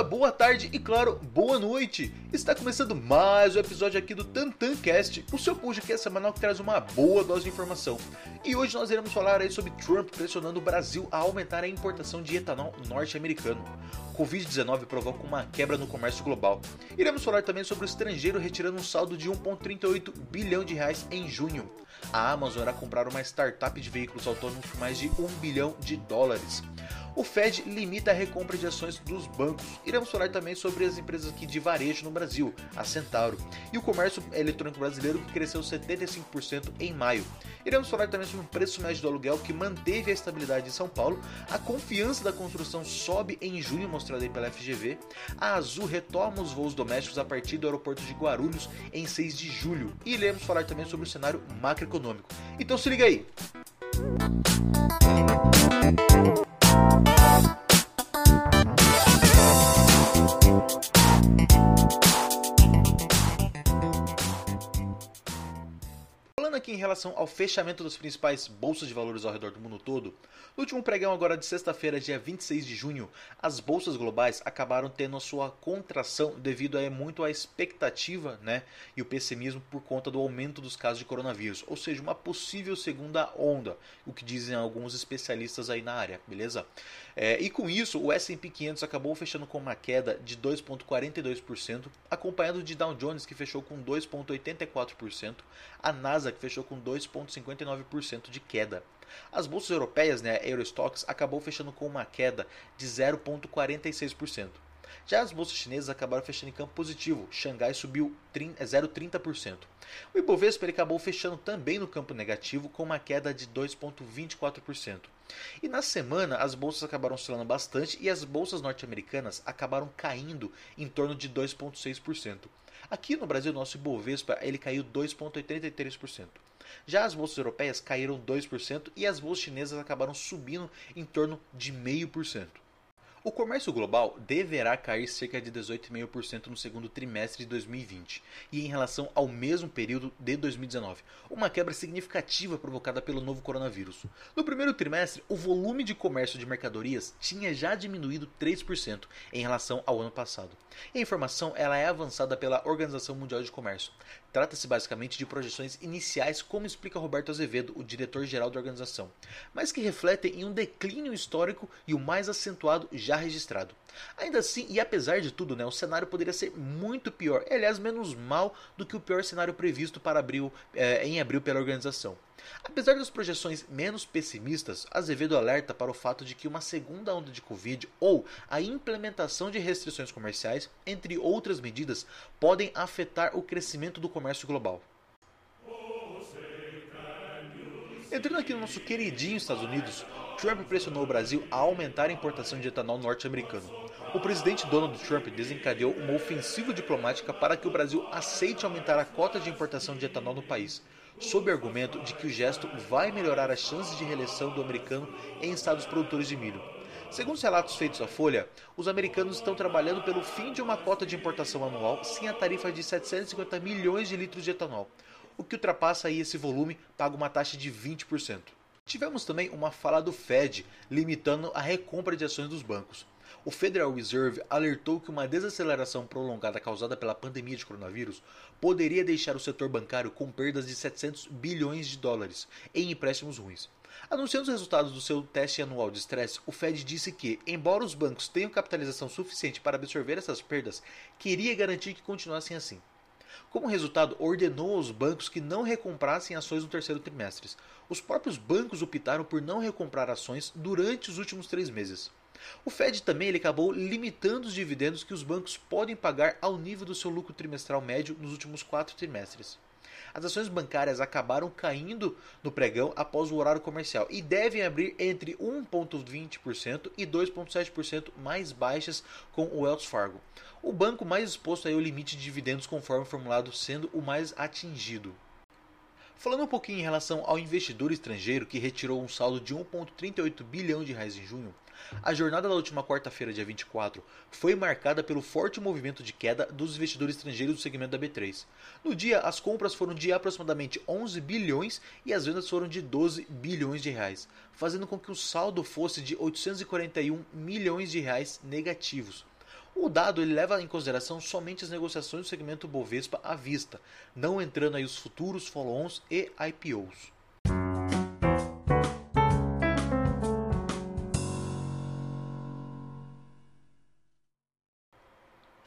Dia, boa tarde e, claro, boa noite! Está começando mais um episódio aqui do TantanCast, o seu podcast semanal que traz uma boa dose de informação. E hoje nós iremos falar aí sobre Trump pressionando o Brasil a aumentar a importação de etanol norte-americano. Covid-19 provoca uma quebra no comércio global. Iremos falar também sobre o estrangeiro retirando um saldo de 1,38 bilhão de reais em junho. A Amazon irá comprar uma startup de veículos autônomos por mais de 1 bilhão de dólares. O Fed limita a recompra de ações dos bancos. Iremos falar também sobre as empresas aqui de varejo no Brasil, a Centauro, e o comércio eletrônico brasileiro que cresceu 75% em maio. Iremos falar também sobre o preço médio do aluguel que manteve a estabilidade em São Paulo, a confiança da construção sobe em junho, mostrada aí pela FGV, a Azul retoma os voos domésticos a partir do aeroporto de Guarulhos em 6 de julho, e iremos falar também sobre o cenário macroeconômico. Então se liga aí! Falando relação ao fechamento das principais bolsas de valores ao redor do mundo todo, no último pregão agora de sexta-feira, dia 26 de junho, as bolsas globais acabaram tendo a sua contração devido a muito à expectativa, né, e o pessimismo por conta do aumento dos casos de coronavírus, ou seja, uma possível segunda onda, o que dizem alguns especialistas aí na área, beleza? É, e com isso, o S&P 500 acabou fechando com uma queda de 2,42%, acompanhado de Dow Jones que fechou com 2,84%, a NASA que fechou com 2,59% de queda. As bolsas europeias, né, a Eurostox, acabou fechando com uma queda de 0,46%. Já as bolsas chinesas acabaram fechando em campo positivo. Xangai subiu 0,30%. O Ibovespa ele acabou fechando também no campo negativo com uma queda de 2,24%. E na semana as bolsas acabaram oscilando bastante e as bolsas norte-americanas acabaram caindo em torno de 2,6%. Aqui no Brasil, nosso Ibovespa ele caiu 2,83%. Já as bolsas europeias caíram 2% e as bolsas chinesas acabaram subindo em torno de 0,5%. O comércio global deverá cair cerca de 18,5% no segundo trimestre de 2020 e em relação ao mesmo período de 2019, uma quebra significativa provocada pelo novo coronavírus. No primeiro trimestre, o volume de comércio de mercadorias tinha já diminuído 3% em relação ao ano passado. E a informação ela é avançada pela Organização Mundial de Comércio. Trata-se basicamente de projeções iniciais, como explica Roberto Azevedo, o diretor-geral da organização, mas que refletem em um declínio histórico e o mais acentuado já registrado. Ainda assim, e apesar de tudo, né, o cenário poderia ser muito pior, aliás, menos mal do que o pior cenário previsto para abril, eh, em abril pela organização. Apesar das projeções menos pessimistas, Azevedo alerta para o fato de que uma segunda onda de Covid ou a implementação de restrições comerciais, entre outras medidas, podem afetar o crescimento do comércio global. Entrando aqui no nosso queridinho Estados Unidos, Trump pressionou o Brasil a aumentar a importação de etanol norte-americano. O presidente Donald Trump desencadeou uma ofensiva diplomática para que o Brasil aceite aumentar a cota de importação de etanol no país, sob o argumento de que o gesto vai melhorar as chances de reeleição do americano em estados produtores de milho. Segundo os relatos feitos à Folha, os americanos estão trabalhando pelo fim de uma cota de importação anual sem a tarifa de 750 milhões de litros de etanol, o que ultrapassa aí esse volume paga uma taxa de 20%. Tivemos também uma fala do Fed limitando a recompra de ações dos bancos. O Federal Reserve alertou que uma desaceleração prolongada causada pela pandemia de coronavírus poderia deixar o setor bancário com perdas de 700 bilhões de dólares em empréstimos ruins. Anunciando os resultados do seu teste anual de estresse, o Fed disse que, embora os bancos tenham capitalização suficiente para absorver essas perdas, queria garantir que continuassem assim. Como resultado, ordenou aos bancos que não recomprassem ações no terceiro trimestre. Os próprios bancos optaram por não recomprar ações durante os últimos três meses. O Fed também ele acabou limitando os dividendos que os bancos podem pagar ao nível do seu lucro trimestral médio nos últimos quatro trimestres. As ações bancárias acabaram caindo no pregão após o horário comercial e devem abrir entre 1,20% e 2,7% mais baixas com o Wells Fargo. O banco mais exposto ao limite de dividendos conforme formulado sendo o mais atingido. Falando um pouquinho em relação ao investidor estrangeiro que retirou um saldo de 1,38 bilhão de reais em junho, a jornada da última quarta-feira, dia 24, foi marcada pelo forte movimento de queda dos investidores estrangeiros do segmento da B3. No dia, as compras foram de aproximadamente 11 bilhões e as vendas foram de 12 bilhões de reais, fazendo com que o saldo fosse de 841 milhões de reais negativos. O dado ele leva em consideração somente as negociações do segmento Bovespa à vista, não entrando aí os futuros follow-ons e IPOs.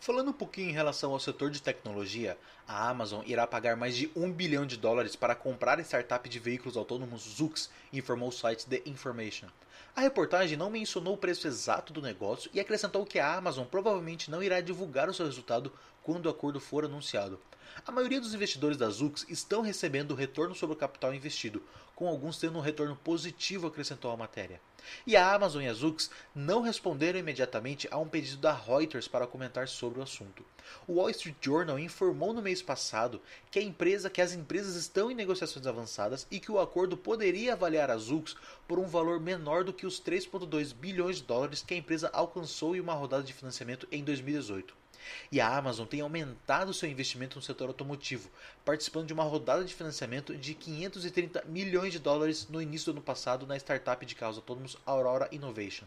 Falando um pouquinho em relação ao setor de tecnologia, a Amazon irá pagar mais de 1 bilhão de dólares para comprar a startup de veículos autônomos Zoox, informou o site The Information. A reportagem não mencionou o preço exato do negócio e acrescentou que a Amazon provavelmente não irá divulgar o seu resultado quando o acordo for anunciado. A maioria dos investidores da Zux estão recebendo retorno sobre o capital investido, com alguns tendo um retorno positivo, acrescentou a matéria. E a Amazon e a Zux não responderam imediatamente a um pedido da Reuters para comentar sobre o assunto. O Wall Street Journal informou no mês passado que, empresa, que as empresas estão em negociações avançadas e que o acordo poderia avaliar a Zux por um valor menor do que os 3,2 bilhões de dólares que a empresa alcançou em uma rodada de financiamento em 2018. E a Amazon tem aumentado seu investimento no setor automotivo, participando de uma rodada de financiamento de 530 milhões de dólares no início do ano passado na startup de carros autônomos Aurora Innovation.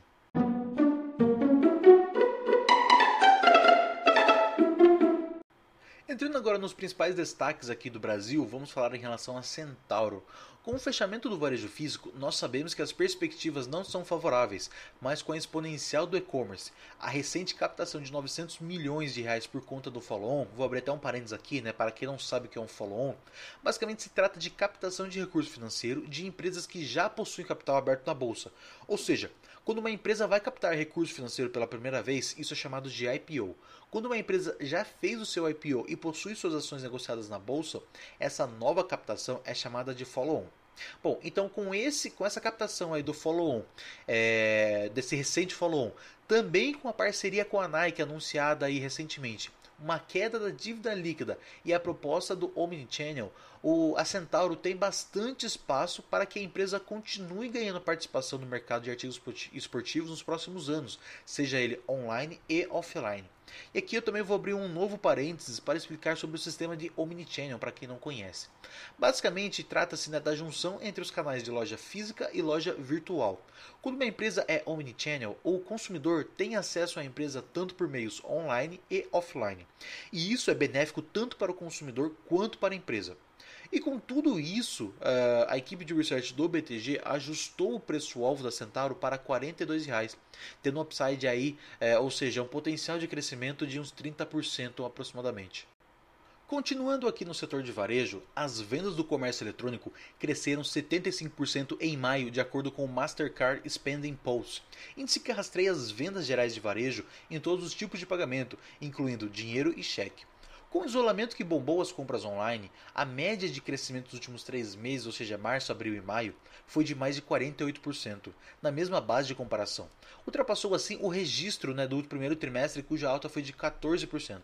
Entrando agora nos principais destaques aqui do Brasil, vamos falar em relação a Centauro. Com o fechamento do varejo físico, nós sabemos que as perspectivas não são favoráveis, mas com a exponencial do e-commerce, a recente captação de 900 milhões de reais por conta do follow-on, vou abrir até um parênteses aqui, né, para quem não sabe o que é um follow-on, basicamente se trata de captação de recurso financeiro de empresas que já possuem capital aberto na bolsa. Ou seja, quando uma empresa vai captar recurso financeiro pela primeira vez, isso é chamado de IPO. Quando uma empresa já fez o seu IPO e possui suas ações negociadas na bolsa, essa nova captação é chamada de follow-on. Bom, então com esse, com essa captação aí do follow-on, é, desse recente follow-on, também com a parceria com a Nike anunciada aí recentemente, uma queda da dívida líquida e a proposta do Omnichannel, o, a Centauro tem bastante espaço para que a empresa continue ganhando participação no mercado de artigos esportivos nos próximos anos, seja ele online e offline. E aqui eu também vou abrir um novo parênteses para explicar sobre o sistema de Omnichannel para quem não conhece. Basicamente, trata-se né, da junção entre os canais de loja física e loja virtual. Quando uma empresa é Omnichannel, o consumidor tem acesso à empresa tanto por meios online e offline. E isso é benéfico tanto para o consumidor quanto para a empresa. E com tudo isso, eh, a equipe de research do BTG ajustou o preço-alvo da Centauro para R$ 42,00, tendo um upside aí, é, ou seja, um potencial de crescimento de uns 30% aproximadamente. Continuando aqui no setor de varejo, as vendas do comércio eletrônico cresceram 75% em maio, de acordo com o Mastercard Spending Pulse, índice que rastreia as vendas gerais de varejo em todos os tipos de pagamento, incluindo dinheiro e cheque. Com o isolamento que bombou as compras online, a média de crescimento dos últimos três meses, ou seja, março, abril e maio, foi de mais de 48%, na mesma base de comparação. Ultrapassou assim o registro né, do primeiro trimestre, cuja alta foi de 14%.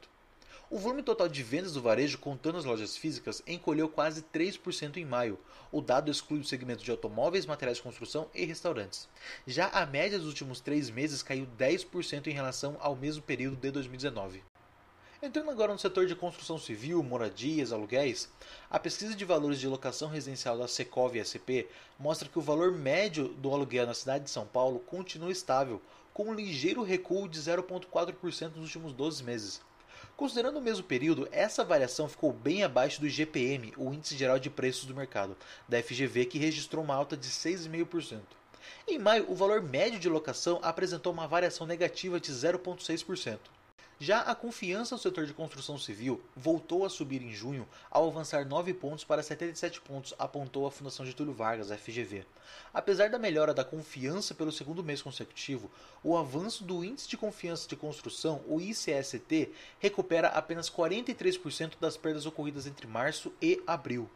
O volume total de vendas do varejo, contando as lojas físicas, encolheu quase 3% em maio. O dado exclui o segmento de automóveis, materiais de construção e restaurantes. Já a média dos últimos três meses caiu 10% em relação ao mesmo período de 2019. Entrando agora no setor de construção civil, moradias, aluguéis, a pesquisa de valores de locação residencial da Secov SP mostra que o valor médio do aluguel na cidade de São Paulo continua estável, com um ligeiro recuo de 0,4% nos últimos 12 meses. Considerando o mesmo período, essa variação ficou bem abaixo do IGPM, o Índice Geral de Preços do Mercado, da FGV, que registrou uma alta de 6,5%. Em maio, o valor médio de locação apresentou uma variação negativa de 0,6%. Já a confiança no setor de construção civil voltou a subir em junho ao avançar 9 pontos para 77 pontos, apontou a Fundação Getúlio Vargas, FGV. Apesar da melhora da confiança pelo segundo mês consecutivo, o avanço do Índice de Confiança de Construção, o ICST, recupera apenas 43% das perdas ocorridas entre março e abril.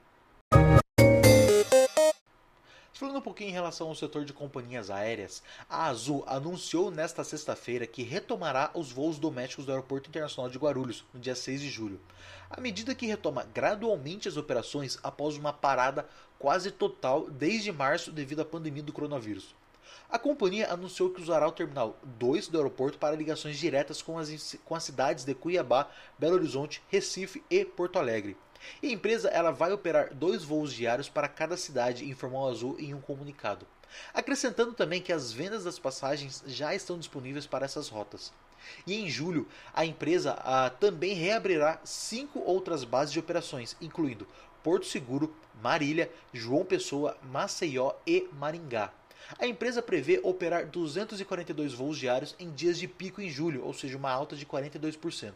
Falando um pouquinho em relação ao setor de companhias aéreas, a Azul anunciou nesta sexta-feira que retomará os voos domésticos do Aeroporto Internacional de Guarulhos no dia 6 de julho. À medida que retoma gradualmente as operações após uma parada quase total desde março devido à pandemia do coronavírus. A companhia anunciou que usará o Terminal 2 do aeroporto para ligações diretas com as, com as cidades de Cuiabá, Belo Horizonte, Recife e Porto Alegre. E a empresa ela vai operar dois voos diários para cada cidade, informou a Azul em um comunicado. Acrescentando também que as vendas das passagens já estão disponíveis para essas rotas. E em julho, a empresa também reabrirá cinco outras bases de operações, incluindo Porto Seguro, Marília, João Pessoa, Maceió e Maringá. A empresa prevê operar 242 voos diários em dias de pico em julho, ou seja, uma alta de 42%.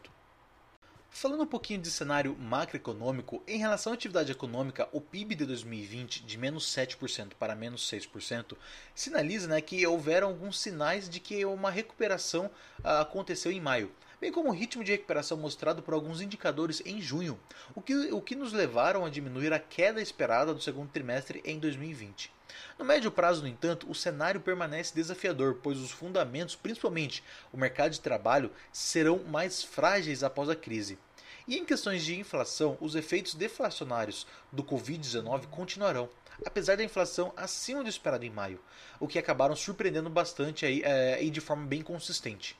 Falando um pouquinho de cenário macroeconômico, em relação à atividade econômica, o PIB de 2020, de menos 7% para menos 6%, sinaliza né, que houveram alguns sinais de que uma recuperação ah, aconteceu em maio bem como o ritmo de recuperação mostrado por alguns indicadores em junho, o que, o que nos levaram a diminuir a queda esperada do segundo trimestre em 2020. No médio prazo, no entanto, o cenário permanece desafiador, pois os fundamentos, principalmente o mercado de trabalho, serão mais frágeis após a crise. E em questões de inflação, os efeitos deflacionários do Covid-19 continuarão, apesar da inflação acima do esperado em maio, o que acabaram surpreendendo bastante aí, é, e de forma bem consistente.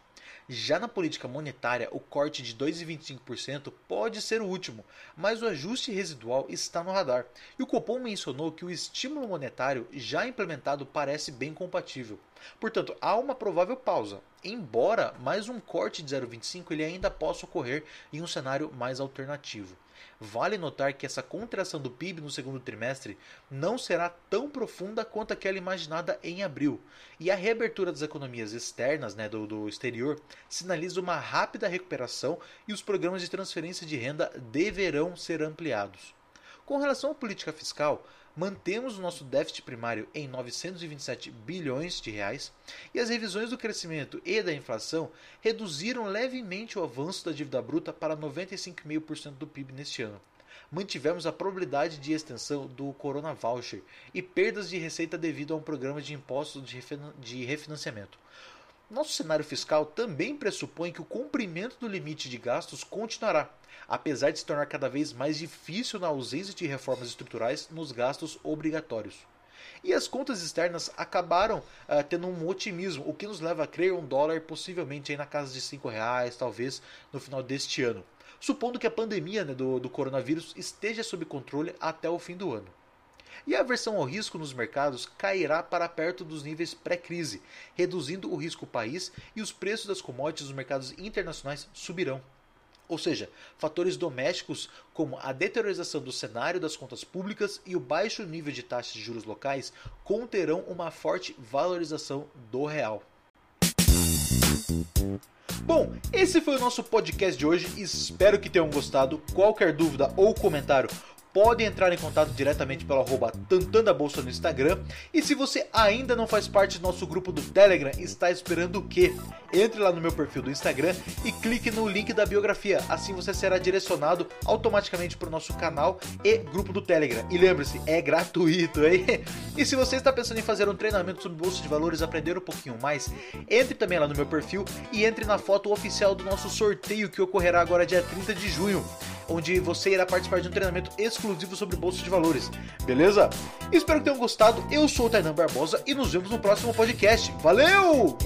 Já na política monetária, o corte de 2,25% pode ser o último, mas o ajuste residual está no radar. E o Copom mencionou que o estímulo monetário já implementado parece bem compatível. Portanto, há uma provável pausa, embora mais um corte de 0,25 ele ainda possa ocorrer em um cenário mais alternativo. Vale notar que essa contração do PIB no segundo trimestre não será tão profunda quanto aquela imaginada em abril, e a reabertura das economias externas, né, do, do exterior, sinaliza uma rápida recuperação e os programas de transferência de renda deverão ser ampliados. Com relação à política fiscal, mantemos o nosso déficit primário em 927 bilhões de reais e as revisões do crescimento e da inflação reduziram levemente o avanço da dívida bruta para 95,5% do PIB neste ano. Mantivemos a probabilidade de extensão do Corona Voucher e perdas de receita devido a um programa de impostos de refinanciamento. Nosso cenário fiscal também pressupõe que o cumprimento do limite de gastos continuará, apesar de se tornar cada vez mais difícil na ausência de reformas estruturais nos gastos obrigatórios. E as contas externas acabaram uh, tendo um otimismo, o que nos leva a crer um dólar possivelmente aí na casa de R$ reais, talvez no final deste ano, supondo que a pandemia né, do, do coronavírus esteja sob controle até o fim do ano e a aversão ao risco nos mercados cairá para perto dos níveis pré-crise, reduzindo o risco país e os preços das commodities nos mercados internacionais subirão. Ou seja, fatores domésticos como a deteriorização do cenário das contas públicas e o baixo nível de taxas de juros locais conterão uma forte valorização do real. Bom, esse foi o nosso podcast de hoje. Espero que tenham gostado. Qualquer dúvida ou comentário, podem entrar em contato diretamente pelo arroba Tantanda Bolsa no Instagram. E se você ainda não faz parte do nosso grupo do Telegram, está esperando o quê? Entre lá no meu perfil do Instagram e clique no link da biografia. Assim você será direcionado automaticamente para o nosso canal e grupo do Telegram. E lembre-se, é gratuito, hein? E se você está pensando em fazer um treinamento sobre bolsa de valores, aprender um pouquinho mais, entre também lá no meu perfil e entre na foto oficial do nosso sorteio que ocorrerá agora dia 30 de junho onde você irá participar de um treinamento exclusivo sobre bolsa de valores. Beleza? Espero que tenham gostado. Eu sou o Tainan Barbosa e nos vemos no próximo podcast. Valeu!